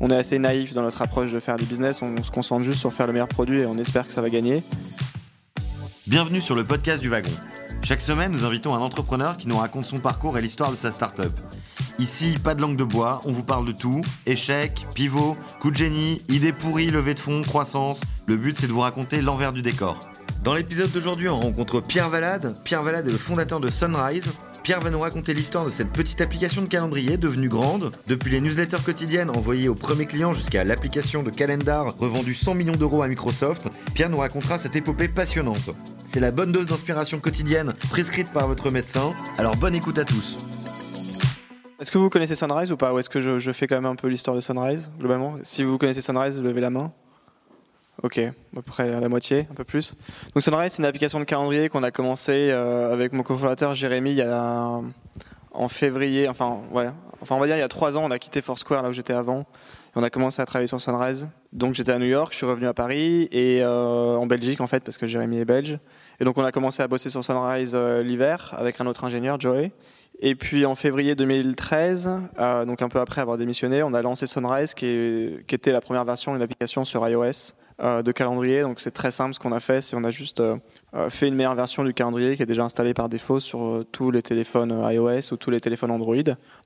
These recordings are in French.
On est assez naïf dans notre approche de faire du business, on se concentre juste sur faire le meilleur produit et on espère que ça va gagner. Bienvenue sur le podcast du wagon. Chaque semaine, nous invitons un entrepreneur qui nous raconte son parcours et l'histoire de sa startup. Ici, pas de langue de bois, on vous parle de tout. Échecs, pivot, coup de génie, idées pourries, levée de fonds, croissance. Le but, c'est de vous raconter l'envers du décor. Dans l'épisode d'aujourd'hui, on rencontre Pierre Valade. Pierre Valade est le fondateur de Sunrise. Pierre va nous raconter l'histoire de cette petite application de calendrier devenue grande, depuis les newsletters quotidiennes envoyées aux premiers clients jusqu'à l'application de calendar revendue 100 millions d'euros à Microsoft. Pierre nous racontera cette épopée passionnante. C'est la bonne dose d'inspiration quotidienne prescrite par votre médecin, alors bonne écoute à tous. Est-ce que vous connaissez Sunrise ou pas? Ou est-ce que je, je fais quand même un peu l'histoire de Sunrise, globalement? Si vous connaissez Sunrise, levez la main. Ok, à peu près la moitié, un peu plus. Donc Sunrise, c'est une application de calendrier qu'on a commencé euh, avec mon cofondateur Jérémy en février, enfin ouais, enfin on va dire il y a trois ans, on a quitté Foursquare là où j'étais avant, et on a commencé à travailler sur Sunrise. Donc j'étais à New York, je suis revenu à Paris et euh, en Belgique en fait parce que Jérémy est belge. Et donc on a commencé à bosser sur Sunrise euh, l'hiver avec un autre ingénieur, Joey. Et puis en février 2013, euh, donc un peu après avoir démissionné, on a lancé Sunrise qui, était la première version d'une application sur iOS de calendrier. Donc c'est très simple ce qu'on a fait, c'est on a juste euh, euh, fait une meilleure version du calendrier qui est déjà installé par défaut sur euh, tous les téléphones euh, iOS ou tous les téléphones Android.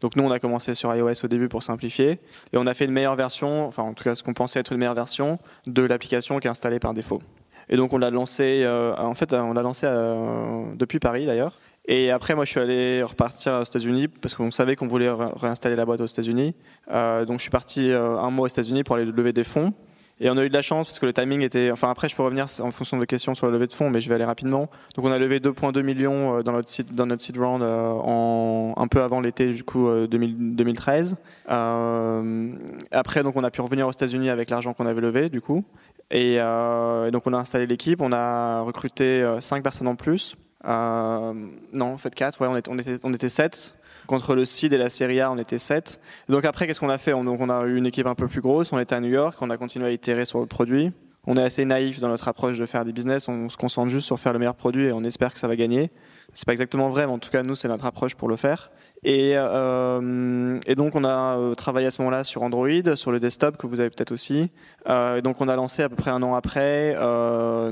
Donc nous on a commencé sur iOS au début pour simplifier et on a fait une meilleure version, enfin en tout cas ce qu'on pensait être une meilleure version de l'application qui est installée par défaut. Et donc on l'a lancé, euh, en fait on l'a lancé euh, depuis Paris d'ailleurs. Et après, moi, je suis allé repartir aux États-Unis parce qu'on savait qu'on voulait ré- réinstaller la boîte aux États-Unis. Euh, donc, je suis parti euh, un mois aux États-Unis pour aller lever des fonds. Et on a eu de la chance parce que le timing était. Enfin, après, je peux revenir en fonction de vos questions sur la levée de fonds, mais je vais aller rapidement. Donc, on a levé 2,2 millions euh, dans notre seed round euh, en, un peu avant l'été du coup euh, 2000 2013. Euh, après, donc, on a pu revenir aux États-Unis avec l'argent qu'on avait levé du coup. Et, donc, on a installé l'équipe. On a recruté 5 personnes en plus. Non, en fait 4, ouais, on était, on était, on était 7. Contre le seed et la Serie A, on était 7. Donc après, qu'est-ce qu'on a fait? On, donc, on a eu une équipe un peu plus grosse, on était à New York, on a continué à itérer sur le produit. On est assez naïf dans notre approche de faire des business, on se concentre juste sur faire le meilleur produit et on espère que ça va gagner. C'est pas exactement vrai, mais en tout cas, nous, c'est notre approche pour le faire. Et, euh, donc, on a euh, travaillé à ce moment-là sur Android, sur le desktop, que vous avez peut-être aussi. Euh, et donc, on a lancé à peu près un an après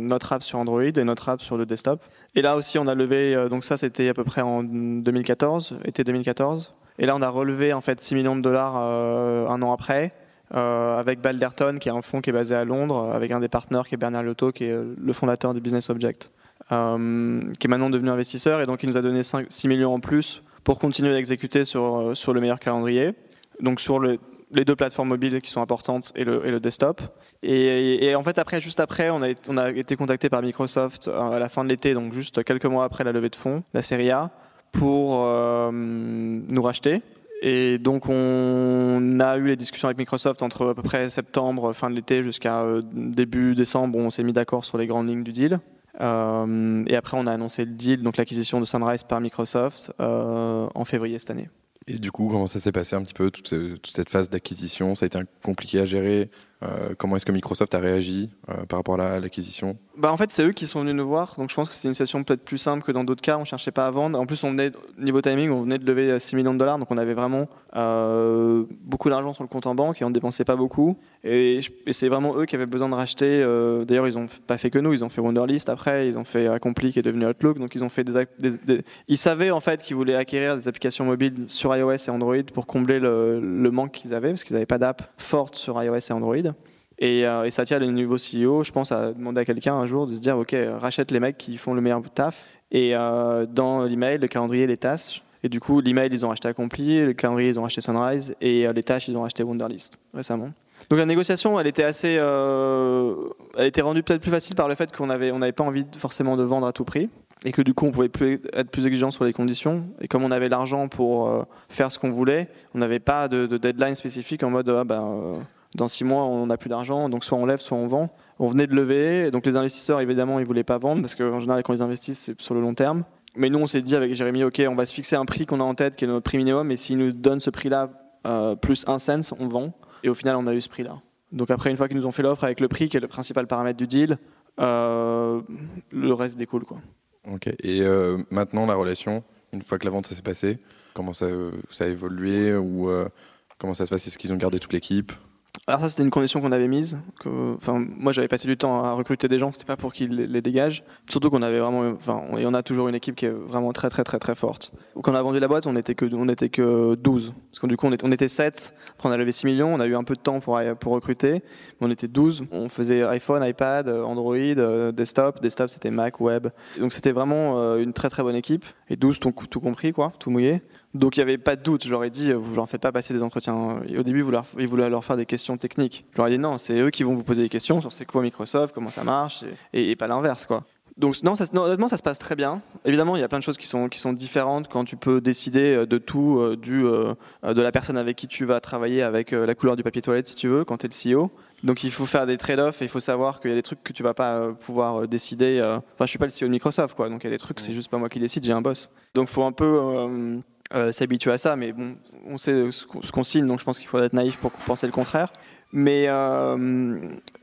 notre app sur Android et notre app sur le desktop. Et là aussi, on a levé, donc ça, c'était à peu près en 2014, été 2014. Et là, on a relevé en fait 6 millions de dollars un an après. avec Balderton, qui est un fonds qui est basé à Londres, avec un des partenaires qui est Bernard Loto, qui est le fondateur du Business Object, euh, qui est maintenant devenu investisseur, et donc il nous a donné 5, 6 millions en plus pour continuer à exécuter sur, euh, sur le meilleur calendrier, donc sur le, les deux plateformes mobiles qui sont importantes et le, et le desktop. Et, en fait, après, juste après, on a, été contacté par Microsoft euh, à la fin de l'été, donc juste quelques mois après la levée de fonds, la série A, pour nous racheter. Et donc on a eu les discussions avec Microsoft entre à peu près septembre, fin de l'été, jusqu'à début décembre, où on s'est mis d'accord sur les grandes lignes du deal. Euh, et après, on a annoncé le deal, donc l'acquisition de Sunrise par Microsoft, euh, en février cette année. Et du coup, comment ça s'est passé un petit peu, toute, toute cette phase d'acquisition? Ça a été compliqué à gérer? Euh, Comment est-ce que Microsoft a réagi euh, par rapport à la- à l'acquisition? Bah en fait, c'est eux qui sont venus nous voir, donc je pense que c'était une situation peut-être plus simple que dans d'autres cas. On cherchait pas à vendre. En plus, on venait niveau timing, on venait de lever euh, 6 millions de dollars, donc on avait vraiment euh, beaucoup d'argent sur le compte en banque et on dépensait pas beaucoup. Et, c'est vraiment eux qui avaient besoin de racheter. euh, D'ailleurs, ils ont pas fait que nous, ils ont fait Wonderlist après, ils ont fait Accompli qui est devenu Outlook, donc ils ont fait des, ils savaient en fait qu'ils voulaient acquérir des applications mobiles sur iOS et Android pour combler le, le manque qu'ils avaient parce qu'ils n'avaient pas d'app forte sur iOS et Android. Et, euh, et Satya, le nouveau CEO, je pense, a demandé à quelqu'un un jour de se dire Ok, rachète les mecs qui font le meilleur taf. Et euh, dans l'email, le calendrier, les tâches. Et du coup, l'email, ils ont racheté Accompli, le calendrier, ils ont racheté Sunrise, et euh, les tâches, ils ont racheté Wonderlist récemment. Donc la négociation, elle était assez, euh, elle était rendue peut-être plus facile par le fait qu'on avait, on n'avait pas envie forcément de vendre à tout prix, et que du coup, on pouvait être plus exigeant sur les conditions. Et comme on avait l'argent pour faire ce qu'on voulait, on n'avait pas de, de deadline spécifique en mode ah ben, dans six mois, on n'a plus d'argent, donc soit on lève, soit on vend. On venait de lever, donc les investisseurs, évidemment, ils voulaient pas vendre parce qu'en général, quand ils investissent, c'est sur le long terme. Mais nous, on s'est dit avec Jérémy, ok, on va se fixer un prix qu'on a en tête, qui est notre prix minimum, et s'ils nous donnent ce prix-là euh, plus un cent, on vend. Et au final, on a eu ce prix-là. Donc après, une fois qu'ils nous ont fait l'offre avec le prix, qui est le principal paramètre du deal, euh, le reste découle. Quoi. Ok. Et euh, maintenant, la relation, une fois que la vente s'est passée, comment ça, a évolué ou comment ça se passe? Est-ce qu'ils ont gardé toute l'équipe? Alors ça, c'était une condition qu'on avait mise. Que, enfin, moi, j'avais passé du temps à recruter des gens. C'était pas pour qu'ils les, dégagent. Surtout qu'on avait vraiment, enfin, et on a toujours une équipe qui est vraiment très, très, très, très forte. Quand on a vendu la boîte, on était que, on était que 12. Parce que du coup, on était, on était 7. Après, on a levé 6 millions. On a eu un peu de temps pour, pour recruter. Mais on était 12. On faisait iPhone, iPad, Android, euh, desktop. Desktop, c'était Mac, web. Donc c'était vraiment euh, une très, très bonne équipe. Et 12, tout, tout compris, quoi, tout mouillé. Donc il n'y avait pas de doute. J'aurais dit, vous leur faites pas passer des entretiens. au début, vous leur, ils voulaient leur faire des questions techniques. Je leur ai dit non, c'est eux qui vont vous poser des questions sur c'est quoi Microsoft, comment ça marche, et, pas l'inverse, quoi. Donc non, ça, honnêtement, ça se passe très bien. Évidemment, il y a plein de choses qui sont, qui sont différentes quand tu peux décider euh, de tout, euh, du, euh, de la personne avec qui tu vas travailler, avec la couleur du papier toilette, si tu veux, quand tu es le CEO. Donc il faut faire des trade-offs et il faut savoir qu'il y a des trucs que tu vas pas pouvoir décider. Enfin, je suis pas le CEO de Microsoft, quoi. Donc il y a des trucs, c'est juste pas moi qui décide, j'ai un boss. Donc il faut un peu euh, s'habituer à ça, mais bon, on sait ce qu'on signe, donc je pense qu'il faudrait être naïf pour penser le contraire. Mais euh,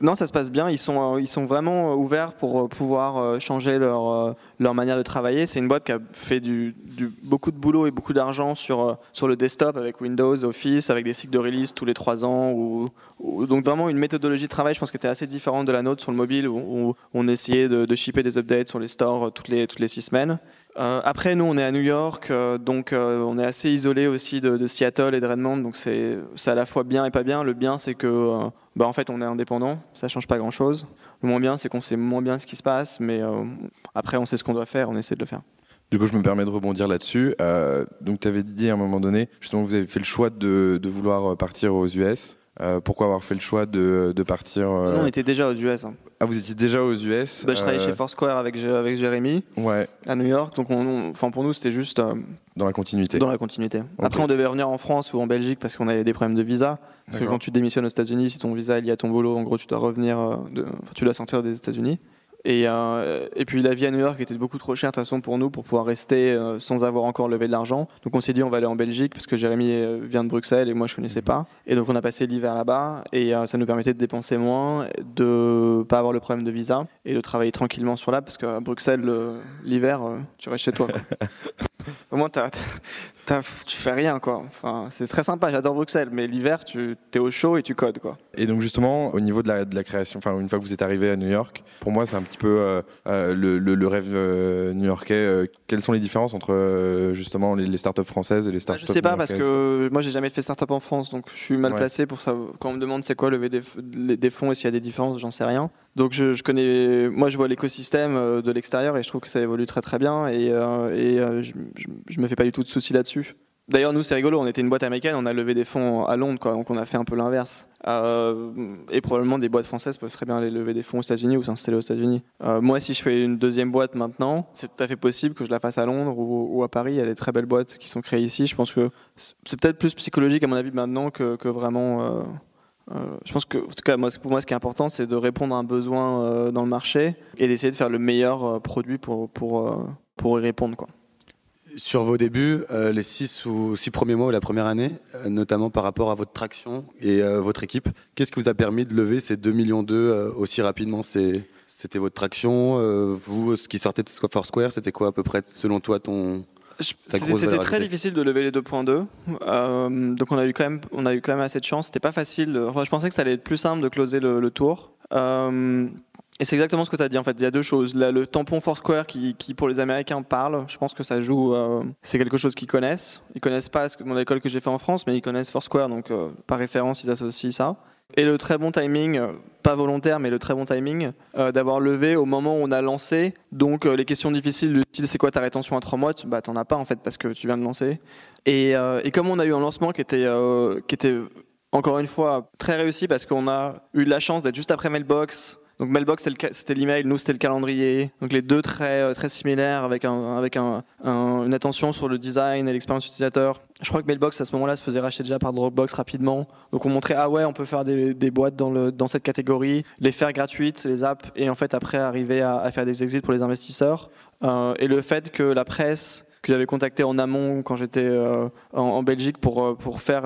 non, ça se passe bien. Ils sont, euh, ils sont vraiment ouverts pour pouvoir changer leur, leur manière de travailler. C'est une boîte qui a fait du, beaucoup de boulot et beaucoup d'argent sur, sur le desktop avec Windows, Office, avec des cycles de release tous les trois ans. Donc vraiment une méthodologie de travail, je pense que était assez différente de la nôtre sur le mobile où, on essayait de, de, shipper des updates sur les stores toutes les, toutes les six semaines. Euh, après, nous, on est à New York, euh, donc euh, on est assez isolé aussi de, Seattle et de Redmond, donc c'est à la fois bien et pas bien. Le bien, c'est que, bah, en fait, on est indépendant, ça change pas grand-chose. Le moins bien, c'est qu'on sait moins bien ce qui se passe, mais après, on sait ce qu'on doit faire, on essaie de le faire. Du coup, je me permets de rebondir là-dessus. donc, tu avais dit à un moment donné, justement, vous avez fait le choix de, de vouloir partir aux US. Euh, pourquoi avoir fait le choix de, de partir euh, On était déjà aux US. Hein. Ah, vous étiez déjà aux US bah, Je travaillais chez euh, Foursquare avec, avec Jérémy ouais. à New York. Donc, on, pour nous, c'était juste. dans la continuité. Dans la continuité. Après, on devait revenir en France ou en Belgique parce qu'on avait des problèmes de visa. Parce que quand tu démissionnes aux États-Unis, si ton visa est lié à ton boulot, en gros, tu dois revenir, de, tu dois sortir des États-Unis. Et, euh, et, puis la vie à New York était beaucoup trop chère de toute façon pour nous pour pouvoir rester euh, sans avoir encore levé de l'argent. Donc on s'est dit on va aller en Belgique parce que Jérémy euh, vient de Bruxelles et moi je connaissais pas. Et donc on a passé l'hiver là-bas et ça nous permettait de dépenser moins, de pas avoir le problème de visa et de travailler tranquillement sur là parce qu'à Bruxelles l'hiver tu restes chez toi. Au moins tu fais rien quoi. Enfin, c'est très sympa, j'adore Bruxelles, mais l'hiver tu es au chaud et tu codes quoi. Et donc justement au niveau de la, de la création, enfin une fois que vous êtes arrivé à New York, pour moi c'est un petit peu euh, euh, le, le, rêve euh, new-yorkais. quelles sont les différences entre justement les, les, startups françaises et les startups Je sais pas parce que moi j'ai jamais fait startup en France, donc je suis mal placé pour ça. Quand on me demande c'est quoi lever des, des fonds et s'il y a des différences, j'en sais rien. Donc je, je, connais, moi je vois l'écosystème de l'extérieur et je trouve que ça évolue très très bien et, et je, je, me fais pas du tout de soucis là-dessus. D'ailleurs, nous, c'est rigolo, on était une boîte américaine, on a levé des fonds à Londres, quoi, donc on a fait un peu l'inverse. Euh, et probablement des boîtes françaises peuvent très bien aller lever des fonds aux États-Unis ou s'installer aux États-Unis. Euh, moi, si je fais une deuxième boîte maintenant, c'est tout à fait possible que je la fasse à Londres ou, à Paris. Il y a des très belles boîtes qui sont créées ici. Je pense que c'est peut-être plus psychologique, à mon avis, maintenant que, vraiment. Euh, je pense que, en tout cas, pour moi, ce qui est important, c'est de répondre à un besoin dans le marché et d'essayer de faire le meilleur produit pour, pour, pour y répondre. Quoi sur vos débuts, euh, les six ou six premiers mois ou la première année, euh, notamment par rapport à votre traction et euh, votre équipe, qu'est-ce qui vous a permis de lever ces 2 millions d'eux aussi rapidement? C'était votre traction Vous, ce qui sortait de Foursquare, c'était quoi à peu près, selon toi, ton, c'était très difficile de lever les 2.2. Euh, donc on a eu quand même, on a eu quand même assez de chance. C'était pas facile. Enfin, je pensais que ça allait être plus simple de closer le, le tour. Euh, et c'est exactement ce que tu as dit en fait. Il y a deux choses. le tampon Foursquare qui, qui, pour les Américains parle, je pense que ça joue. Euh, c'est quelque chose qu'ils connaissent. Ils connaissent pas mon école que j'ai fait en France, mais ils connaissent Foursquare, donc euh, par référence ils associent ça. Et le très bon timing, euh, pas volontaire, mais le très bon timing d'avoir levé au moment où on a lancé. Donc les questions difficiles style c'est quoi ta rétention à trois mois? Bah t'en as pas en fait parce que tu viens de lancer. Et, et comme on a eu un lancement qui était qui était encore une fois très réussi parce qu'on a eu la chance d'être juste après Mailbox donc Mailbox c'était l'email, nous c'était le calendrier. Donc les deux très euh, très similaires avec un, avec un, une attention sur le design et l'expérience utilisateur. Je crois que Mailbox à ce moment-là se faisait racheter déjà par Dropbox rapidement. Donc on montrait ah ouais on peut faire des, des boîtes dans le dans cette catégorie, les faire gratuites les apps et en fait après arriver à, à faire des exits pour les investisseurs. Euh, et le fait que la presse que j'avais contacté en amont quand j'étais euh, en, Belgique pour, euh, pour faire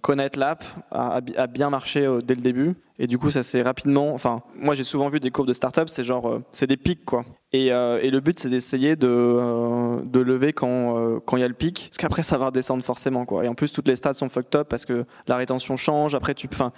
connaître l'app, à bien marcher euh, dès le début. Et du coup, ça s'est rapidement. Enfin, moi, j'ai souvent vu des courbes de start-up, c'est genre, euh, c'est des pics, quoi. Et, euh, et le but, c'est d'essayer de, de lever quand quand il y a le pic, parce qu'après, ça va redescendre forcément, quoi. Et en plus, toutes les stats sont fucked up parce que la rétention change. Après, tu, enfin,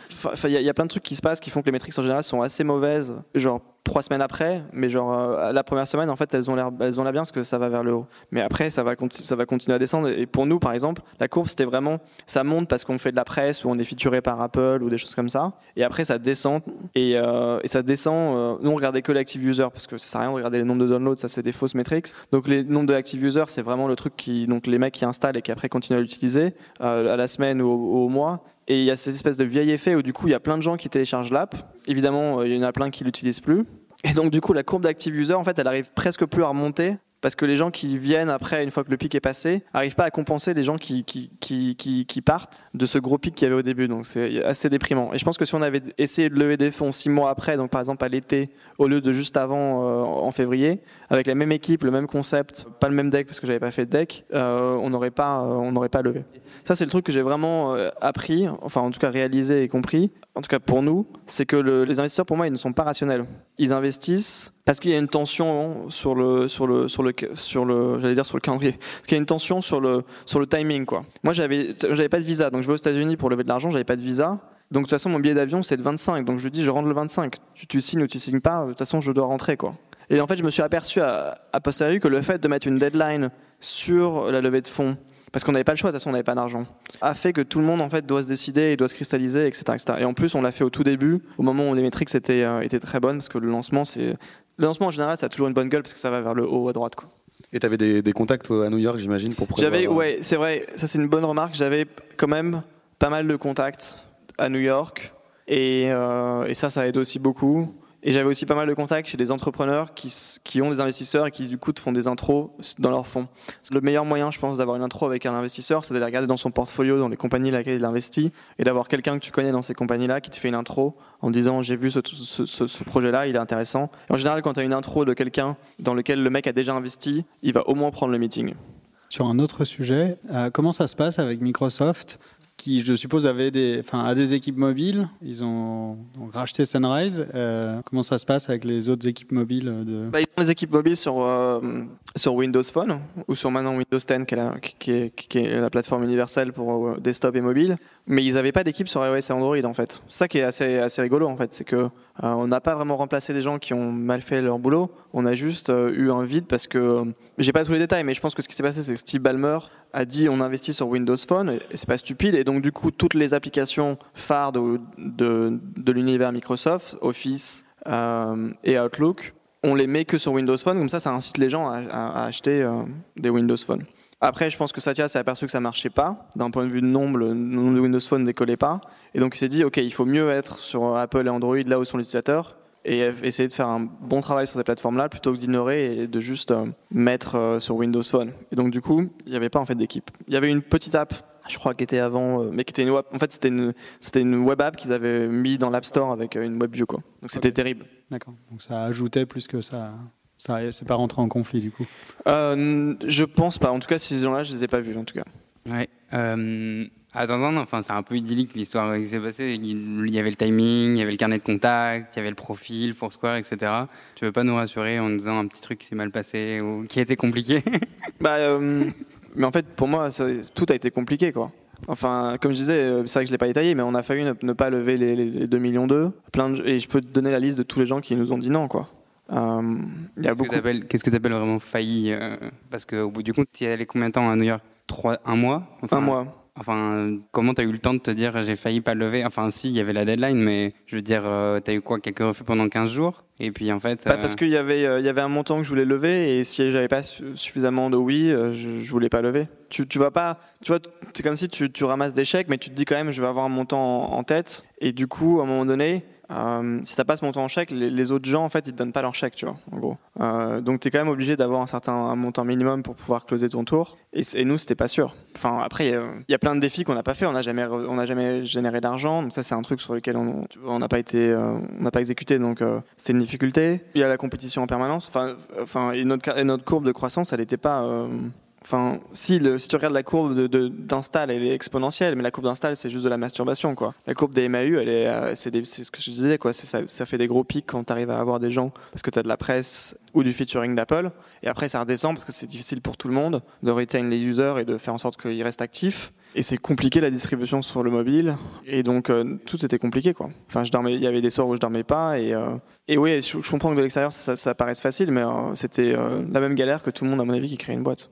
il y, a- a plein de trucs qui se passent qui font que les métriques en général sont assez mauvaises, genre trois semaines après, mais genre la première semaine, en fait, elles ont l'air, elles ont l'air bien parce que ça va vers le haut. Mais après, ça va, ça va continuer à descendre. Et pour nous, par exemple, la courbe, c'était vraiment, ça monte parce qu'on fait de la presse ou on est featuré par Apple ou des choses comme ça. Et après, ça descend et, euh, ça descend. euh, nous, on regardait que l'active user parce que ça sert à rien de regarder les nombres de downloads, ça c'est des fausses métriques. Donc les nombres de active users, c'est vraiment le truc qui, donc les mecs qui installent et qui après continuent à l'utiliser euh, à la semaine ou au, mois. Et il y a cette espèce de vieil effet où du coup il y a plein de gens qui téléchargent l'app. Évidemment, il y en a plein qui l'utilisent plus. Et donc du coup la courbe d'active user, en fait, elle arrive presque plus à remonter parce que les gens qui viennent après, une fois que le pic est passé, n'arrivent pas à compenser les gens qui, qui, qui, qui, partent de ce gros pic qu'il y avait au début. Donc c'est assez déprimant. Et je pense que si on avait essayé de lever des fonds six mois après, donc par exemple à l'été, au lieu de juste avant euh, en février, avec la même équipe, le même concept, pas le même deck parce que j'avais pas fait de deck, euh, on n'aurait pas, euh, on n'aurait pas levé. Ça c'est le truc que j'ai vraiment appris, enfin en tout cas réalisé et compris. En tout cas pour nous, c'est que le- les investisseurs pour moi ils ne sont pas rationnels. Ils investissent parce qu'il y a une tension sur le sur le sur le sur le j'allais dire sur le calendrier. Parce qu'il y a une tension sur le sur le timing quoi. Moi j'avais j'avais pas de visa donc je vais aux États-Unis pour lever de l'argent, j'avais pas de visa. Donc de toute façon mon billet d'avion c'est le 25 donc je lui dis je rentre le 25. Tu, tu signes ou tu signes pas, de toute façon je dois rentrer quoi. Et en fait je me suis aperçu à, à posteriori que le fait de mettre une deadline sur la levée de fonds parce qu'on n'avait pas le choix, de toute façon on n'avait pas d'argent, a fait que tout le monde en fait doit se décider et doit se cristalliser, etc., etc. Et en plus on l'a fait au tout début, au moment où les métriques étaient, euh, étaient très bonnes, parce que le lancement, c'est le lancement en général ça a toujours une bonne gueule parce que ça va vers le haut à droite. Quoi. Et tu avais des, des contacts à New York, j'imagine, pour prévoir, J'avais, euh, ouais, c'est vrai, ça c'est une bonne remarque. J'avais quand même pas mal de contacts à New York et, euh, et ça, ça aide aussi beaucoup. Et j'avais aussi pas mal de contacts chez des entrepreneurs qui, ont des investisseurs et qui du coup te font des intros dans leur fonds. Le meilleur moyen, je pense, d'avoir une intro avec un investisseur, c'est d'aller regarder dans son portfolio, dans les compagnies dans lesquelles il investit, et d'avoir quelqu'un que tu connais dans ces compagnies-là qui te fait une intro en disant j'ai vu ce, projet-là, il est intéressant. En général, quand tu as une intro de quelqu'un dans lequel le mec a déjà investi, il va au moins prendre le meeting. Sur un autre sujet, euh, comment ça se passe avec Microsoft? Qui, je suppose, avait des, enfin, a des équipes mobiles Ils ont, racheté Sunrise. Euh, comment ça se passe avec les autres équipes mobiles de... Bah, ils ont des équipes mobiles sur, euh, sur Windows Phone ou sur maintenant Windows 10 qui est la, plateforme universelle pour euh, desktop et mobile. Mais ils n'avaient pas d'équipe sur iOS et Android en fait. Ça qui est assez, assez rigolo en fait. C'est que euh, on n'a pas vraiment remplacé des gens qui ont mal fait leur boulot. On a juste euh, eu un vide parce que j'ai pas tous les détails, mais je pense que ce qui s'est passé, c'est que Steve Ballmer a dit on investit sur Windows Phone et c'est pas stupide. Et donc du coup, toutes les applications phares de, de, l'univers Microsoft, Office et Outlook, on les met que sur Windows Phone, comme ça, ça incite les gens à, à- à acheter euh, des Windows Phone. Après, je pense que Satya s'est aperçu que ça marchait pas. D'un point de vue de nombre, le nombre de Windows Phone ne décollait pas. Et donc, il s'est dit, OK, il faut mieux être sur Apple et Android, là où sont les utilisateurs, et essayer de faire un bon travail sur ces plateformes-là, plutôt que d'ignorer et de juste euh, mettre euh, sur Windows Phone. Et donc, du coup, il n'y avait pas en fait d'équipe. Il y avait une petite app, je crois, qui était avant, mais qui était une web, en fait, c'était une, c'était une web app qu'ils avaient mis dans l'App Store avec une web view, quoi. Donc, c'était terrible. D'accord. Donc ça ajoutait plus que ça. Ça c'est pas rentré en conflit du coup. Euh, je pense pas. En tout cas, ces gens-là, je les ai pas vus, en tout cas. Ouais. Euh, enfin, c'est un peu idyllique l'histoire qui s'est passée. Il y avait le timing, il y avait le carnet de contact, il y avait le profil, Foursquare, etc. Tu veux pas nous rassurer en nous disant un petit truc qui s'est mal passé ou qui a été compliqué? Bah, euh, mais en fait, pour moi, ça- tout a été compliqué, quoi. Enfin, comme je disais, euh, c'est vrai que je l'ai pas détaillé, mais on a failli ne, ne pas lever les, les- les 2 millions d'eux. Plein de, et je peux te donner la liste de tous les gens qui nous ont dit non, quoi. Euh, y Qu'est-ce que beaucoup. tu appelles vraiment failli euh, Parce qu'au bout du compte, tu es allé combien de temps à New York? Trois, Un mois? Enfin, Un mois. Enfin, euh, comment tu as eu le temps de te dire j'ai failli pas le lever? Enfin, si, il y avait la deadline, mais je veux dire, tu as eu quoi Quelques refus pendant 15 jours? Et puis en fait. Pas euh, parce qu'il y avait, euh, y avait un montant que je voulais lever et si j'avais pas su- suffisamment de oui, euh, je, je voulais pas lever. Tu, tu vas pas, tu vois, c'est comme si tu, tu ramasses des chèques, mais tu te dis quand même, je vais avoir un montant en, en tête. Et du coup, à un moment donné, euh, si t'as pas ce montant en chèque, les, autres gens, en fait, ils te donnent pas leur chèque, tu vois, en gros. Euh, donc t'es quand même obligé d'avoir un certain montant minimum pour pouvoir closer ton tour. Et, et nous, c'était pas sûr. Enfin, après, il y a- plein de défis qu'on n'a pas fait. On n'a jamais, on n'a jamais généré d'argent. Donc ça, c'est un truc sur lequel on on n'a pas été, euh, on n'a pas exécuté. Donc euh, c'est une difficulté. Il y a la compétition en permanence. Enfin, enfin, notre, et notre courbe de croissance, elle n'était pas. Enfin, si, tu regardes la courbe d'install, elle est exponentielle, mais la courbe d'install, c'est juste de la masturbation, quoi. La courbe des MAU, euh, c'est, ce que je disais, quoi. Ça, ça fait des gros pics quand tu arrives à avoir des gens parce que tu as de la presse ou du featuring d'Apple. Et après, ça redescend parce que c'est difficile pour tout le monde de retain les users et de faire en sorte qu'ils restent actifs. Et c'est compliqué la distribution sur le mobile. Et donc, euh, tout était compliqué, quoi. Enfin, il y avait des soirs où je dormais pas. Et, euh, oui, je, comprends que de l'extérieur, ça, paraisse facile, mais c'était la même galère que tout le monde, à mon avis, qui crée une boîte.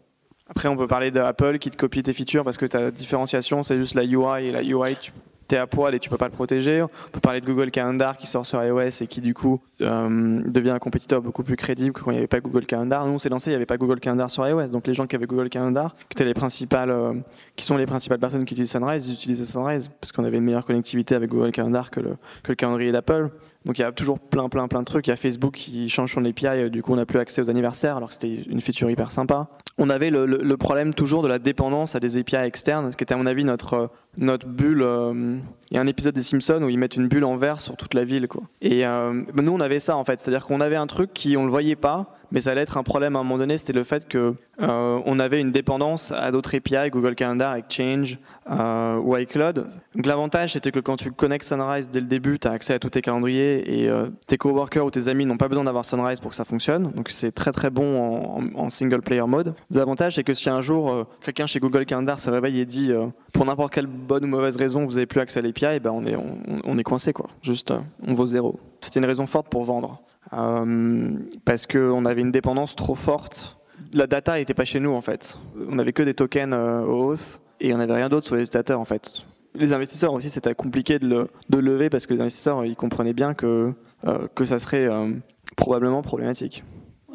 Après, on peut parler d'Apple qui te copie tes features parce que ta différenciation, c'est juste la UI et la UI, tu es à poil et tu peux pas le protéger. On peut parler de Google Calendar qui sort sur iOS et qui du coup euh, devient un compétiteur beaucoup plus crédible que quand il n'y avait pas Google Calendar. Nous, on s'est lancé, il n'y avait pas Google Calendar sur iOS. Donc les gens qui avaient Google Calendar, qui les principales, euh, qui sont les principales personnes qui utilisent Sunrise, ils utilisaient Sunrise parce qu'on avait une meilleure connectivité avec Google Calendar que le, que le calendrier d'Apple. Donc il y a toujours plein plein plein de trucs. Il y a Facebook qui change son API, euh, du coup on n'a plus accès aux anniversaires alors que c'était une feature hyper sympa. On avait le, problème toujours de la dépendance à des API externes, ce qui était à mon avis notre, euh, notre bulle. euh, Il y a un épisode des Simpsons où ils mettent une bulle en verre sur toute la ville. Quoi. Et ben, nous on avait ça en fait, c'est-à-dire qu'on avait un truc qui on le voyait pas, mais ça allait être un problème à un moment donné, c'était le fait que euh, on avait une dépendance à d'autres API, Google Calendar, Exchange euh, ou iCloud. Donc l'avantage c'était que quand tu connectes Sunrise dès le début, tu as accès à tous tes calendriers et euh, tes coworkers ou tes amis n'ont pas besoin d'avoir Sunrise pour que ça fonctionne. Donc c'est très très bon en, single player mode. L'avantage c'est que si un jour quelqu'un chez Google Calendar se réveille et dit pour n'importe quelle bonne ou mauvaise raison vous avez plus accès à l'API, ben on est on, est coincé quoi. Juste on vaut zéro. C'était une raison forte pour vendre. Euh, parce qu'on avait une dépendance trop forte. La data n'était pas chez nous en fait. On n'avait que des tokens euh, au hausse et on n'avait rien d'autre sur les utilisateurs en fait. Les investisseurs aussi c'était compliqué de, le, lever parce que les investisseurs ils comprenaient bien que, euh, que ça serait euh, probablement problématique.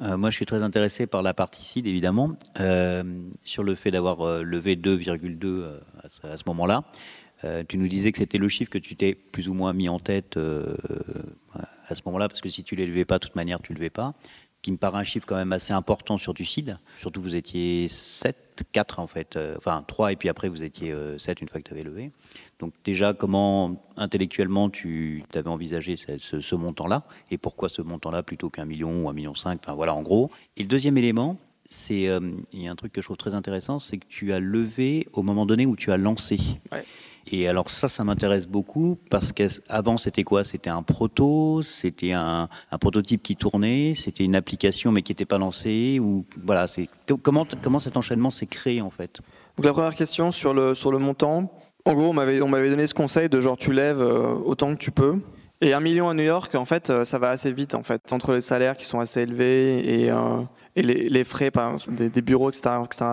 Moi, je suis très intéressé par la partie seed, évidemment, sur le fait d'avoir levé 2,2 euh, à ce, à ce moment-là. Euh, tu nous disais que c'était le chiffre que tu t'es plus ou moins mis en tête euh, à ce moment-là, parce que si tu ne l'élevais pas, de toute manière, tu ne le levais pas. Qui me paraît un chiffre quand même assez important sur du seed. Surtout, vous étiez 7, 4 en fait, euh, enfin 3, et puis après, vous étiez euh, 7 une fois que tu avais levé. Donc, déjà, comment intellectuellement tu avais envisagé ce, montant-là et pourquoi ce montant-là plutôt qu'un million ou un million cinq? Enfin, voilà, en gros. Et le deuxième élément, c'est il y a un truc que je trouve très intéressant, c'est que tu as levé au moment donné où tu as lancé. Ouais. Et alors ça, ça m'intéresse beaucoup parce qu'avant c'était quoi? C'était un proto, c'était un, prototype qui tournait, c'était une application mais qui n'était pas lancée ou voilà. C'est co- comment comment cet enchaînement s'est créé en fait? La première question sur le, sur le montant, en gros on m'avait, on m'avait donné ce conseil de genre tu lèves euh, autant que tu peux. Et un million à New York, en fait, euh, ça va assez vite, en fait, entre les salaires qui sont assez élevés et, euh, et les, les frais par des, des bureaux, etc., etc.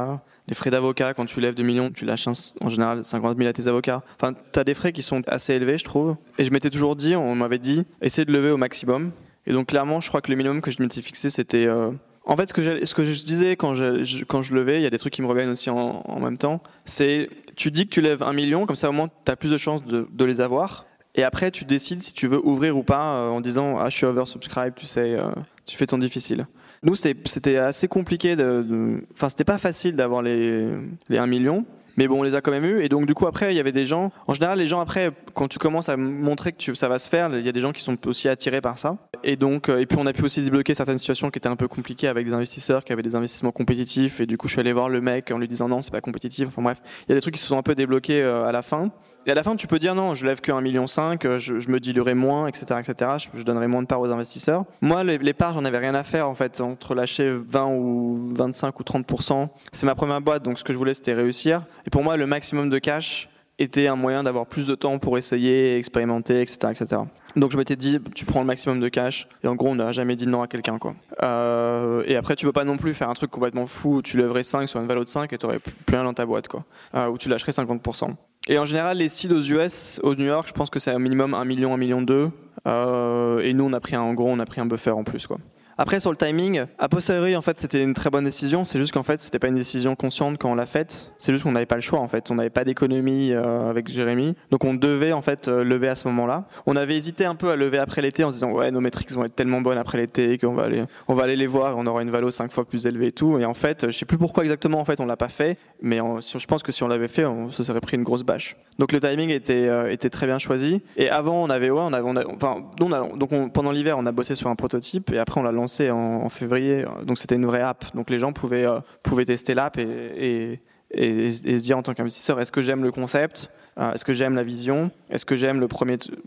Les frais d'avocat, quand tu lèves 2 millions, tu lâches en général 50 000 à tes avocats. Enfin, tu as des frais qui sont assez élevés, je trouve. Et je m'étais toujours dit, on m'avait dit, essaie de lever au maximum. Et donc, clairement, je crois que le minimum que je m'étais fixé, c'était. euh, En fait, ce que, je disais quand je, quand je levais, il y a des trucs qui me reviennent aussi en, même temps, c'est tu dis que tu lèves un million, comme ça au moins tu as plus de chances de, de les avoir. Et après, tu décides si tu veux ouvrir ou pas euh, en disant Ah, je suis oversubscribe, tu sais, euh, tu fais ton difficile. Nous, c'était assez compliqué. de- Enfin, c'était pas facile d'avoir les, les 1 million. Mais bon, on les a quand même eu. Et donc, du coup, après, il y avait des gens. En général, les gens, après, quand tu commences à montrer que tu- ça va se faire, il y a des gens qui sont aussi attirés par ça. Et donc, euh, et puis, on a pu aussi débloquer certaines situations qui étaient un peu compliquées avec des investisseurs qui avaient des investissements compétitifs. Et du coup, je suis allé voir le mec en lui disant non, c'est pas compétitif. Enfin, bref, il y a des trucs qui se sont un peu débloqués euh, à la fin. Et à la fin, tu peux dire non, je lève que 1,5 million, euh, je, je me diluerai moins, etc., etc. Je, donnerai moins de parts aux investisseurs. Moi, les, les parts, j'en avais rien à faire en fait. Entre lâcher 20 ou 25 ou 30% c'est ma première boîte, donc ce que je voulais, c'était réussir. Et pour moi, le maximum de cash était un moyen d'avoir plus de temps pour essayer, expérimenter, etc., etc. Donc je m'étais dit, tu prends le maximum de cash. Et en gros, on n'a jamais dit non à quelqu'un, quoi. Euh, et après, tu veux pas non plus faire un truc complètement fou où tu lèverais 5 sur une valeur de 5 et tu aurais plus rien dans ta boîte, quoi. Euh, où tu lâcherais 50%. Et en général, les seeds aux US, au New York, je pense que c'est un minimum 1 million, 1 million 2. Euh, et nous, on a pris un, en gros, on a pris un buffer en plus, quoi. Après, sur le timing, a posteriori, en fait, c'était une très bonne décision. C'est juste qu'en fait, c'était pas une décision consciente quand on l'a faite. C'est juste qu'on n'avait pas le choix, en fait. On n'avait pas d'économie euh, avec Jérémy. Donc, on devait, en fait, euh, lever à ce moment-là. On avait hésité un peu à lever après l'été en se disant, ouais, nos métriques vont être tellement bonnes après l'été qu'on va aller, on va aller les voir et on aura une valo cinq fois plus élevée et tout. Et en fait, je sais plus pourquoi exactement, en fait, on l'a pas fait. Mais je pense que si on l'avait fait, on se serait pris une grosse bâche. Donc, le timing était, euh, très bien choisi. Et avant, on avait, ouais, on avait, enfin, donc, on- pendant l'hiver, on a bossé sur un prototype et après, on l'a lancé en, en février, donc c'était une vraie app. Donc les gens pouvaient, euh, pouvaient tester l'app et, et, et- et se dire en tant qu'investisseur, est-ce que j'aime le concept Euh, Est-ce que j'aime la vision Est-ce que j'aime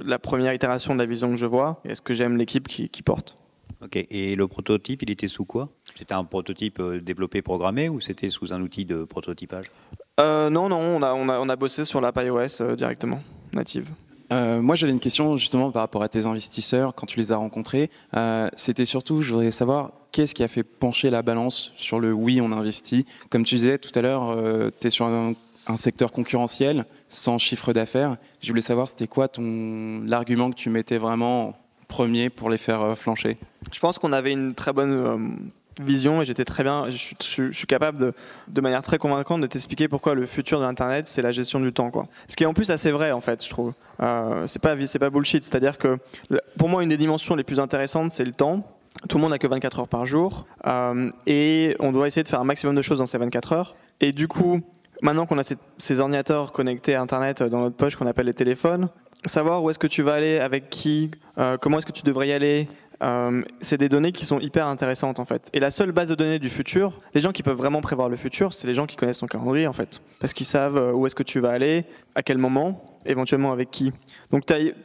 la première itération de la vision que je vois Est-ce que j'aime l'équipe qui, qui porte Ok. Et le prototype, il était sous quoi? C'était un prototype euh, développé, programmé, ou c'était sous un outil de prototypage? Euh, Non, non, on a, on, a, on a bossé sur l'app iOS euh, directement, native. Euh, moi, j'avais une question justement par rapport à tes investisseurs quand tu les as rencontrés. Euh, C'était surtout, je voudrais savoir qu'est-ce qui a fait pencher la balance sur le oui, on investit? Comme tu disais tout à l'heure, tu es sur un, secteur concurrentiel, sans chiffre d'affaires. Je voulais savoir, c'était quoi ton l'argument que tu mettais vraiment premier pour les faire euh, flancher? Je pense qu'on avait une très bonne euh, vision et j'étais très bien. Je suis, capable de, manière très convaincante de t'expliquer pourquoi le futur de l'internet c'est la gestion du temps, quoi. Ce qui est en plus assez vrai en fait, je trouve. Euh, c'est pas c'est pas bullshit. C'est-à-dire que pour moi une des dimensions les plus intéressantes c'est le temps. Tout le monde n'a que 24 heures par jour euh, et on doit essayer de faire un maximum de choses dans ces 24 heures. Et du coup, maintenant qu'on a ces, ordinateurs connectés à Internet dans notre poche qu'on appelle les téléphones, savoir où est-ce que tu vas aller, avec qui, euh, comment est-ce que tu devrais y aller, euh, c'est des données qui sont hyper intéressantes en fait. Et la seule base de données du futur, les gens qui peuvent vraiment prévoir le futur, c'est les gens qui connaissent ton calendrier en fait. Parce qu'ils savent euh, où est-ce que tu vas aller, à quel moment, éventuellement avec qui. Donc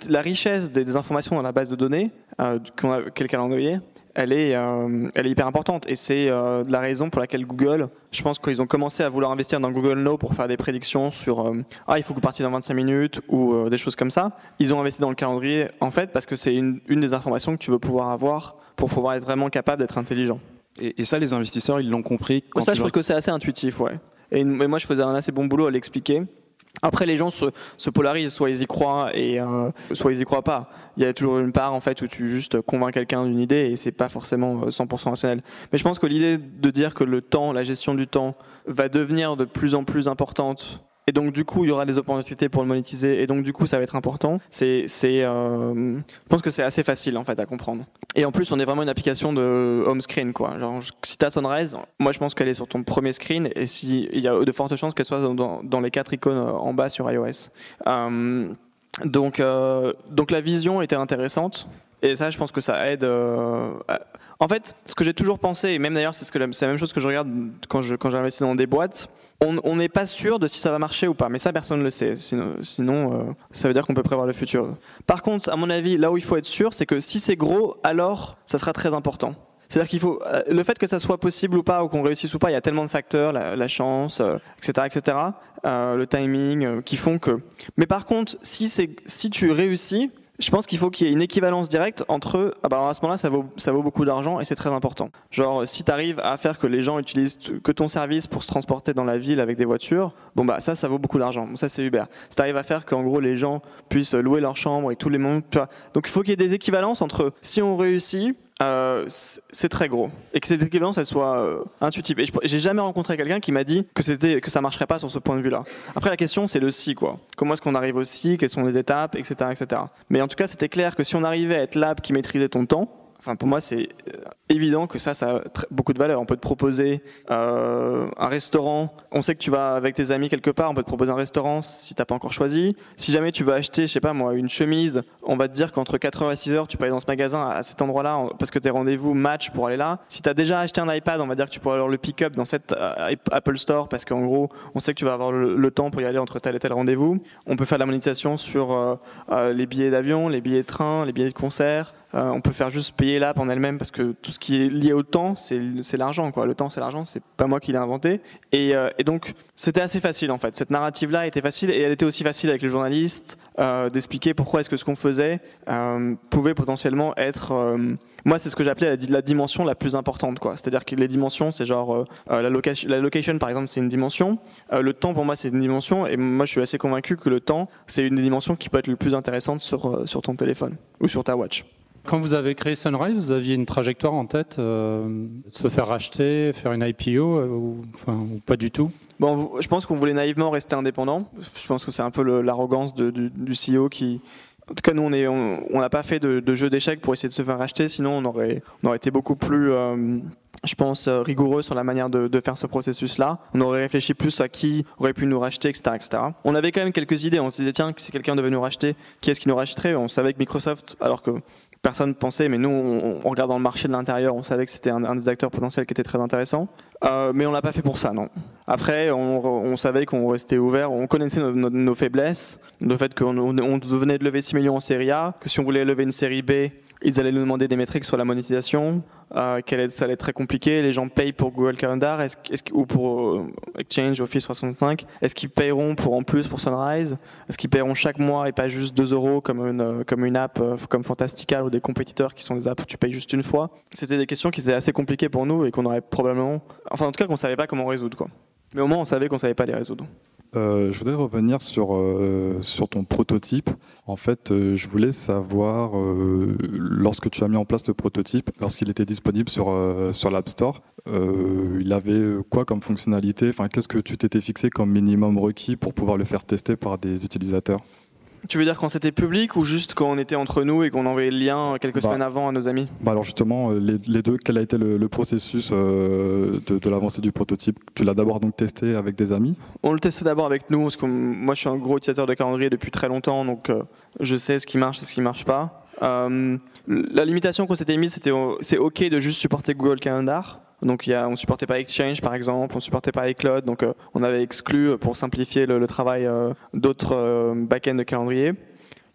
la richesse des, informations dans la base de données, euh, a- quel calendrier, elle est, euh, elle est hyper importante. Et c'est euh, la raison pour laquelle Google, je pense qu'ils ont commencé à vouloir investir dans Google Now pour faire des prédictions sur euh, ah il faut que vous partiez dans 25 minutes ou des choses comme ça. Ils ont investi dans le calendrier en fait parce que c'est une, une des informations que tu veux pouvoir avoir pour pouvoir être vraiment capable d'être intelligent. et, et ça, les investisseurs, ils l'ont compris. Quand ça, je pense que c'est assez intuitif, ouais. Et, et moi, je faisais un assez bon boulot à l'expliquer. Après, les gens se, se polarisent, soit ils y croient et euh, soit ils y croient pas. Il y a toujours une part en fait où tu juste convaincs quelqu'un d'une idée et c'est pas forcément euh, 100% rationnel. Mais je pense que l'idée de dire que le temps, la gestion du temps, va devenir de plus en plus importante. Et donc du coup, il y aura des opportunités pour le monétiser. Et donc du coup, ça va être important. C'est, euh, je pense que c'est assez facile en fait à comprendre. Et en plus, on est vraiment une application de home screen, quoi. Genre, si t'as Sunrise, moi je pense qu'elle est sur ton premier screen, et si il y a de fortes chances qu'elle soit dans, les quatre icônes euh, en bas sur iOS. Euh, donc, donc la vision était intéressante, et ça, je pense que ça aide. En fait, ce que j'ai toujours pensé, et même d'ailleurs, c'est la- même chose que je regarde quand je quand j'investis dans des boîtes. On n'est pas sûr de si ça va marcher ou pas, mais ça personne ne le sait. Sinon, euh, ça veut dire qu'on peut prévoir le futur. Par contre, à mon avis, là où il faut être sûr, c'est que si c'est gros, alors ça sera très important. C'est-à-dire qu'il faut euh, le fait que ça soit possible ou pas, ou qu'on réussisse ou pas, il y a tellement de facteurs, la, chance, etc., etc., euh, le timing, qui font que. Mais par contre, si c'est si tu réussis, je pense qu'il faut qu'il y ait une équivalence directe entre. Ah bah à ce moment-là, ça vaut ça vaut beaucoup d'argent et c'est très important. Genre, si tu arrives à faire que les gens utilisent que ton service pour se transporter dans la ville avec des voitures, bon bah ça, ça vaut beaucoup d'argent. Ça, c'est Uber. Si tu arrives à faire qu'en gros les gens puissent louer leur chambre et tous les mondes. Donc il faut qu'il y ait des équivalences entre si on réussit, euh, c'est très gros et que cette équivalence elle soit euh, intuitive. Et j'ai jamais rencontré quelqu'un qui m'a dit que c'était que ça marcherait pas sur ce point de vue-là. Après la question c'est le si quoi. Comment est-ce qu'on arrive au si? Quelles sont les étapes, etc., etc. Mais en tout cas c'était clair que si on arrivait à être l'app qui maîtrisait ton temps, enfin pour moi c'est euh, évident que ça ça a beaucoup de valeur. On peut te proposer euh, un restaurant. On sait que tu vas avec tes amis quelque part. On peut te proposer un restaurant si t'as pas encore choisi. Si jamais tu veux acheter, je sais pas moi, une chemise, on va te dire qu'entre 4h et 6h, tu peux aller dans ce magasin à cet endroit-là en- parce que tes rendez-vous match pour aller là. Si tu as déjà acheté un iPad, on va dire que tu pourras alors le pick-up dans cette euh, Apple Store parce qu'en gros, on sait que tu vas avoir le, temps pour y aller entre tel et tel rendez-vous. On peut faire de la monétisation sur les billets d'avion, les billets de train, les billets de concert. On peut faire juste payer l'app en elle-même parce que tout ce qui est lié au temps, c'est l'argent. Le temps, c'est l'argent. C'est pas moi qui l'ai inventé. Et, euh, et donc, c'était assez facile en fait. Cette narrative-là était facile et elle était aussi facile avec les journalistes euh, d'expliquer pourquoi est-ce que ce qu'on faisait euh, pouvait potentiellement être. moi, c'est ce que j'appelais la, di- la dimension la plus importante. C'est-à-dire que les dimensions, c'est genre la, location, la location, par exemple, c'est une dimension. Le temps, pour moi, c'est une dimension. Et moi, je suis assez convaincu que le temps, c'est une des dimensions qui peut être le plus intéressante sur, sur ton téléphone ou sur ta watch. Quand vous avez créé Sunrise, vous aviez une trajectoire en tête, euh, se faire racheter, faire une IPO, euh, ou, pas du tout? Bon, je pense qu'on voulait naïvement rester indépendant. Je pense que c'est un peu l'arrogance du, CEO qui. En tout cas, nous, on n'a pas fait de, jeu d'échecs pour essayer de se faire racheter. Sinon, on aurait, été beaucoup plus, euh, je pense, euh, rigoureux sur la manière de, de faire ce processus-là. On aurait réfléchi plus à qui aurait pu nous racheter, etc., etc. On avait quand même quelques idées. On se disait, tiens, si quelqu'un devait nous racheter, qui est-ce qui nous rachèterait? On savait que Microsoft, alors que personne pensait, mais nous, on, on regarde dans le marché de l'intérieur, on savait que c'était un, des acteurs potentiels qui était très intéressant. Euh, mais on l'a pas fait pour ça, non. Après, on, savait qu'on restait ouvert, on connaissait nos, faiblesses, le fait qu'on on, on venait de lever 6 millions en série A, que si on voulait lever une série B, ils allaient nous demander des métriques sur la monétisation, euh, ça allait être très compliqué. Les gens payent pour Google Calendar ou pour euh, Exchange, Office 365. Est-ce qu'ils payeront pour en plus pour Sunrise? Est-ce qu'ils paieront chaque mois et pas juste 2 euros comme une, euh, comme une app comme Fantastical ou des compétiteurs qui sont des apps où tu payes juste une fois? C'était des questions qui étaient assez compliquées pour nous et qu'on aurait probablement, enfin en tout cas qu'on savait pas comment résoudre quoi. Mais au moins on savait qu'on savait pas les résoudre. Euh, je voudrais revenir sur, euh, sur ton prototype. En fait, euh, je voulais savoir, lorsque tu as mis en place le prototype, lorsqu'il était disponible sur, sur l'App Store, il avait quoi comme fonctionnalité? Enfin, Qu'est-ce que tu t'étais fixé comme minimum requis pour pouvoir le faire tester par des utilisateurs? Tu veux dire quand c'était public ou juste quand on était entre nous et qu'on envoyait le lien quelques Bah. semaines avant à nos amis? Bah Alors justement, euh, les, les deux, quel a été le, le processus euh, de, de l'avancée du prototype? Tu l'as d'abord donc testé avec des amis? On le testait d'abord avec nous, parce que moi je suis un gros utilisateur de calendrier depuis très longtemps, donc euh, je sais ce qui marche et ce qui marche pas. Euh, la limitation qu'on s'était mise, c'était c'est ok de juste supporter Google Calendar. Donc il y a, on supportait pas Exchange par exemple, on supportait pas iCloud, donc euh, on avait exclu euh, pour simplifier le, travail euh, d'autres euh, back-ends de calendrier.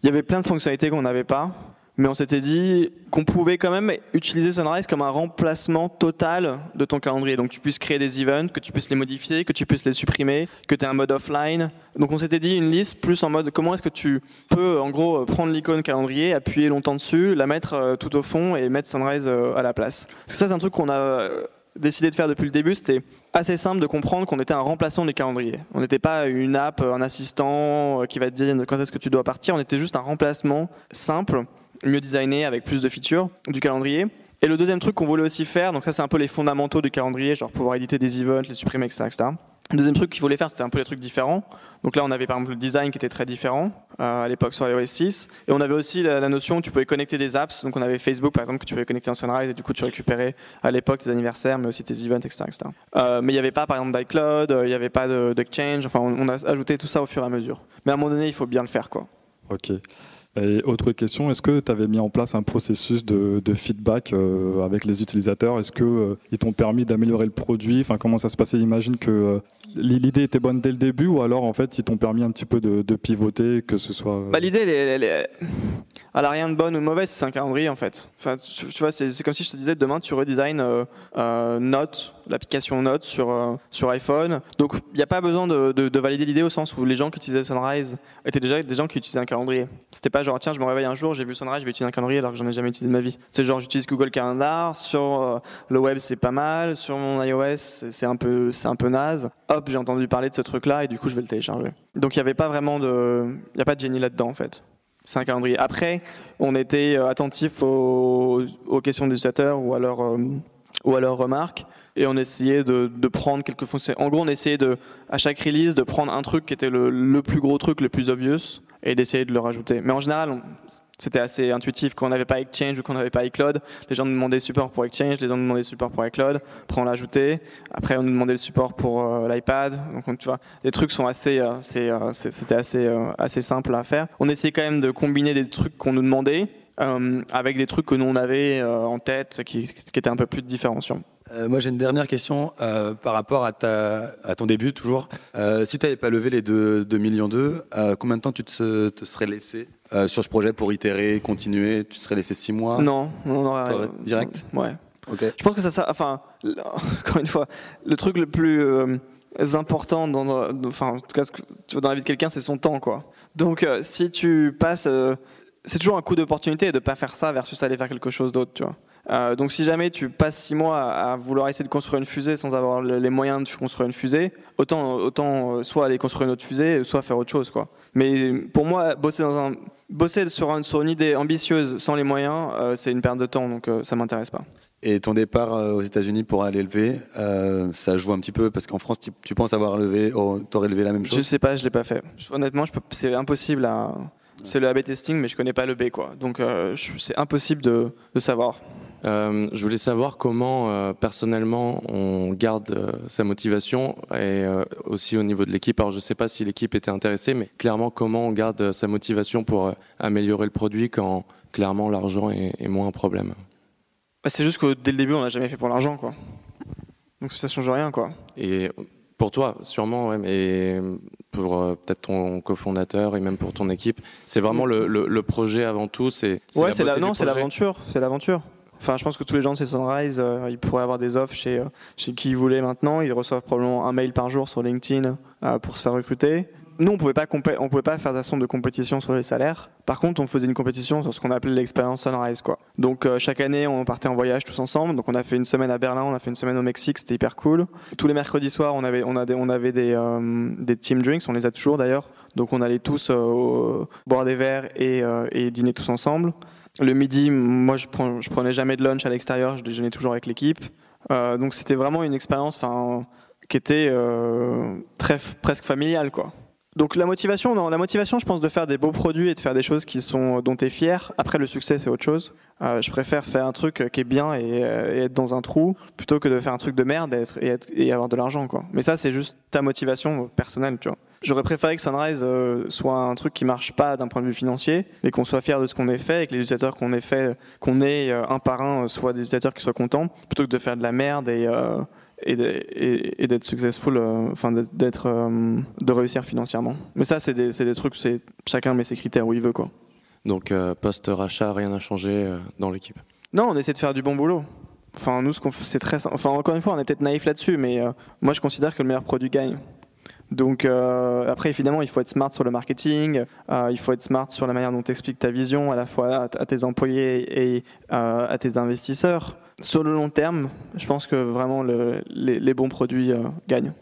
Il y avait plein de fonctionnalités qu'on n'avait pas, mais on s'était dit qu'on pouvait quand même utiliser Sunrise comme un remplacement total de ton calendrier. Donc tu puisses créer des events, que tu puisses les modifier, que tu puisses les supprimer, que tu aies un mode offline. Donc on s'était dit une liste plus en mode comment est-ce que tu peux en gros prendre l'icône calendrier, appuyer longtemps dessus, la mettre tout au fond et mettre Sunrise à la place. Parce que ça c'est un truc qu'on a décidé de faire depuis le début, c'était assez simple de comprendre qu'on était un remplacement du calendrier. On n'était pas une app, un assistant euh, qui va te dire quand est-ce que tu dois partir, on était juste un remplacement simple, mieux designé avec plus de features du calendrier. Et le deuxième truc qu'on voulait aussi faire, donc ça c'est un peu les fondamentaux du calendrier, genre pouvoir éditer des events, les supprimer, etc. etc. Deuxième truc qu'il voulait faire, c'était un peu les trucs différents. Donc là, on avait par exemple le design qui était très différent euh, à l'époque sur iOS 6. Et on avait aussi la, la notion tu pouvais connecter des apps. Donc on avait Facebook par exemple que tu pouvais connecter en Sunrise et du coup tu récupérais à l'époque tes anniversaires, mais aussi tes events, etc. etc. Euh, mais il n'y avait pas par exemple d'iCloud, euh, il n'y avait pas de- d'Exchange. Enfin, on, a ajouté tout ça au fur et à mesure. Mais à un moment donné, il faut bien le faire quoi. Ok. Et autre question, est-ce que tu avais mis en place un processus de, feedback euh, avec les utilisateurs? Est-ce qu'ils ils t'ont permis d'améliorer le produit? Enfin, comment ça se passait? Que euh, l'idée était bonne dès le début ou alors en fait ils t'ont permis un petit peu de, pivoter, que ce soit. euh, Bah, l'idée, elle, a rien de bonne ou de mauvaise, c'est un calendrier en fait. Enfin, tu, vois, c'est comme si je te disais demain tu redesignes euh, euh, l'application Note sur, euh, sur iPhone. Donc il n'y a pas besoin de, de- de valider l'idée au sens où les gens qui utilisaient Sunrise étaient déjà des gens qui utilisaient un calendrier. C'était pas genre tiens, je me réveille un jour, j'ai vu Sunrise, je vais utiliser un calendrier alors que j'en ai jamais utilisé de ma vie. C'est genre j'utilise Google Calendar, sur le web c'est pas mal, sur mon iOS c'est un, peu- c'est un peu naze. Hop, j'ai entendu parler de ce truc là et du coup je vais le télécharger. Donc il n'y avait pas vraiment de. Il n'y a pas de génie là-dedans en fait. C'est un calendrier. Après, on était euh, attentif aux, questions des utilisateurs ou à leurs euh, ou à leurs remarques et on essayait de, prendre quelques fonctions. En gros, on essayait à chaque release de prendre un truc qui était le, le plus gros truc, le plus obvious et d'essayer de le rajouter. Mais en général, on- c'était assez intuitif. Quand on n'avait pas Exchange ou qu'on n'avait pas iCloud, les gens nous demandaient support pour Exchange, les gens nous demandaient support pour iCloud. Après, on l'ajoutait. Après, on nous demandait le support pour euh, l'iPad. Donc, on- tu vois, les trucs sont assez, euh, euh, c'était assez, euh, assez simple à faire. On essayait quand même de combiner des trucs qu'on nous demandait avec des trucs que nous on avait en tête, qui, qui étaient un peu plus différenciants. Euh, moi, j'ai une dernière question par rapport à, ton début, toujours. Si tu n'avais pas levé les 2, 2 millions combien de temps tu te serais laissé? Euh, sur ce projet pour itérer, continuer Tu te serais laissé 6 mois Non, on aurait direct Ouais. Ok. Je pense que ça, ça enfin, encore une fois, le truc le plus euh, important dans, enfin, en tout cas, dans la vie de quelqu'un, c'est son temps, quoi. Donc, euh, si tu passes, c'est toujours un coup d'opportunité de pas faire ça versus aller faire quelque chose d'autre, tu vois. Euh, donc, si jamais tu passes six mois à, à vouloir essayer de construire une fusée sans avoir le- les moyens de construire une fusée, autant, autant euh, soit aller construire une autre fusée, soit faire autre chose, quoi. Mais pour moi, bosser dans un bosser sur, un- sur une idée ambitieuse sans les moyens, euh, c'est une perte de temps, donc euh, ça m'intéresse pas. Et ton départ aux États-Unis pour aller lever, euh, ça joue un petit peu parce qu'en France, tu, tu penses avoir levé, oh, t'aurais levé la même Je chose? sais pas, je l'ai pas fait. Je- Honnêtement, je c'est impossible à. C'est le A/B testing, mais je connais pas le B, quoi. Donc, je- c'est impossible de, de savoir. Euh, je voulais savoir comment euh, personnellement on garde euh, sa motivation et aussi au niveau de l'équipe. Alors je sais pas si l'équipe était intéressée, mais clairement comment on garde sa motivation pour améliorer le produit quand clairement l'argent est, est moins un problème? Bah, c'est juste que dès le début, on n'a jamais fait pour l'argent, quoi. Donc ça change rien, quoi. Et pour toi, sûrement, ouais, mais pour euh, peut-être ton cofondateur et même pour ton équipe, c'est vraiment le, le- le projet avant tout. C'est Ouais, la la, non, c'est l'aventure, c'est l'aventure. Enfin, je pense que tous les gens de chez Sunrise, euh, ils pourraient avoir des offres chez, euh, chez qui ils voulaient maintenant. Ils reçoivent probablement un mail par jour sur LinkedIn euh, pour se faire recruter. Nous, on pouvait pas pouvait pas faire de de compétition sur les salaires. Par contre, on faisait une compétition sur ce qu'on appelait l'expérience Sunrise, quoi. Donc chaque année, on partait en voyage tous ensemble. Donc on a fait une semaine à Berlin, on a fait une semaine au Mexique, c'était hyper cool. Tous les mercredis soirs, on avait, on des, avait des, des team drinks, on les a toujours d'ailleurs. Donc on allait tous boire des verres et dîner tous ensemble. Le midi, moi, je, prenais jamais de lunch à l'extérieur, je déjeunais toujours avec l'équipe. Euh, donc c'était vraiment une expérience, qui était euh, très presque familiale, quoi. Donc la motivation, la motivation, je pense de faire des beaux produits et de faire des choses qui sont dont tu es fier. Après le succès, c'est autre chose. Euh, je préfère faire un truc qui est bien et, euh, être dans un trou plutôt que de faire un truc de merde et, et avoir de l'argent, quoi. Mais ça, c'est juste ta motivation personnelle, tu vois. J'aurais préféré que Sunrise euh, soit un truc qui marche pas d'un point de vue financier, mais qu'on soit fier de ce qu'on ait fait et que les utilisateurs qu'on ait fait, qu'on ait euh, un par un, euh, soient des utilisateurs qui soient contents, plutôt que de faire de la merde et d'être successful, euh, enfin d'être- euh, de réussir financièrement. Mais ça, c'est des, trucs, c'est chacun met ses critères où il veut, quoi. Donc euh, post-rachat, rien n'a changé dans l'équipe. Non, on essaie de faire du bon boulot. Enfin, nous, ce qu'on fait, c'est très, enfin, encore une fois, on est peut-être naïf là-dessus, mais moi, je considère que le meilleur produit gagne. Donc euh, après, évidemment, il faut être smart sur le marketing, euh, il faut être smart sur la manière dont tu expliques ta vision à la fois à, à tes employés et euh, à tes investisseurs. Sur le long terme, je pense que vraiment le- les, les bons produits gagnent.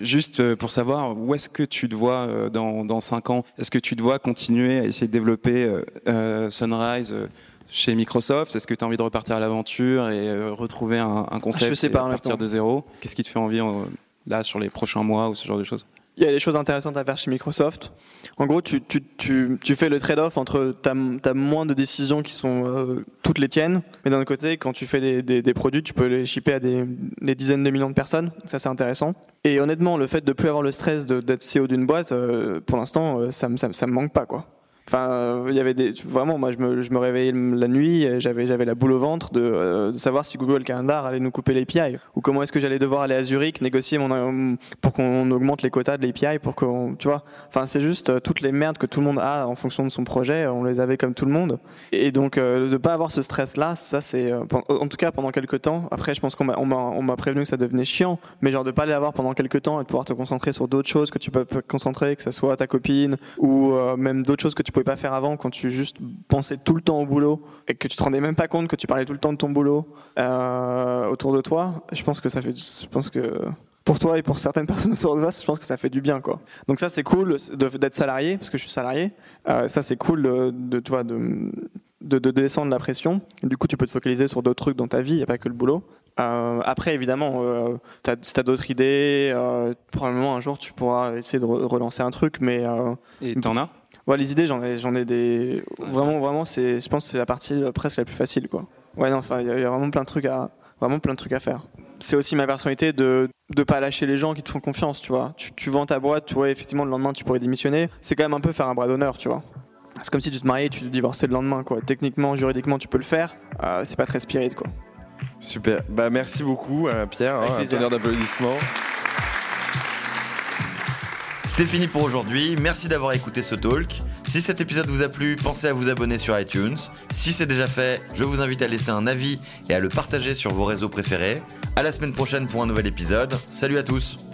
Juste pour savoir, où est-ce que tu te vois dans, dans 5 ans? Est-ce que tu te vois continuer à essayer de développer Sunrise chez Microsoft? Est-ce que tu as envie de repartir à l'aventure et retrouver un, un concept Je sais et pas, à partir de zéro? Qu'est-ce qui te fait envie là sur les prochains mois ou ce genre de choses? Il y a des choses intéressantes à faire chez Microsoft. En gros, tu, tu, tu, tu fais le trade-off entre ta, ta moins de décisions qui sont euh, toutes les tiennes, mais d'un côté, quand tu fais des, des, produits, tu peux les shipper à des, des dizaines de millions de personnes. Ça, c'est intéressant. Et honnêtement, le fait de plus avoir le stress d'être CEO d'une boîte, euh, pour l'instant, euh, ça, me- ça, ça manque pas, quoi. Enfin, il y avait vraiment, moi, je me, je me réveillais la nuit, j'avais j'avais la boule au ventre de, euh, de savoir si Google Calendar allait nous couper l'API ou comment est-ce que j'allais devoir aller à Zurich négocier euh, pour qu'on augmente les quotas de l'API pour qu'on, tu vois. Enfin, c'est juste euh, toutes les merdes que tout le monde a en fonction de son projet, on les avait comme tout le monde. Et donc euh, de pas avoir ce stress-là, ça c'est, en tout cas pendant quelques temps. Après, je pense qu'on m'a on m'a- prévenu que ça devenait chiant, mais genre de pas l'avoir pendant quelques temps et de pouvoir te concentrer sur d'autres choses que tu peux te concentrer, que ça soit ta copine ou même d'autres choses que tu pas faire avant quand tu juste pensais tout le temps au boulot et que tu te rendais même pas compte que tu parlais tout le temps de ton boulot euh, autour de toi. Je pense que ça fait, je pense que pour toi et pour certaines personnes autour de toi, je pense que ça fait du bien, quoi. Donc ça, c'est cool d'être salarié, parce que je suis salarié. Euh, ça, c'est cool de, de, tu de, de, de descendre la pression. Du coup, tu peux te focaliser sur d'autres trucs dans ta vie, il a pas que le boulot. Euh, après, évidemment, euh, si tu as, d'autres idées, probablement un jour, tu pourras essayer de re- relancer un truc, mais... Et t'en as? Ouais, les idées, j'en ai, j'en ai des. Vraiment, vraiment, c'est, je pense que c'est la partie euh, presque la plus facile, quoi. Ouais, non, enfin, il y, a- vraiment plein de trucs à, vraiment plein de trucs à faire. C'est aussi ma personnalité de de pas lâcher les gens qui te font confiance, tu vois. Tu, tu vends ta boîte, tu vois, effectivement, le lendemain, tu pourrais démissionner. C'est quand même un peu faire un bras d'honneur, tu vois. C'est comme si tu te mariais et tu te divorçais le lendemain, quoi. Techniquement, juridiquement, tu peux le faire. Euh, c'est pas très spirit, quoi. Super. Bah, merci beaucoup, euh, Pierre. Avec hein, un tonnerre d'applaudissements. C'est fini pour aujourd'hui, merci d'avoir écouté ce talk. Si cet épisode vous a plu, pensez à vous abonner sur iTunes. Si c'est déjà fait, je vous invite à laisser un avis et à le partager sur vos réseaux préférés. À la semaine prochaine pour un nouvel épisode. Salut à tous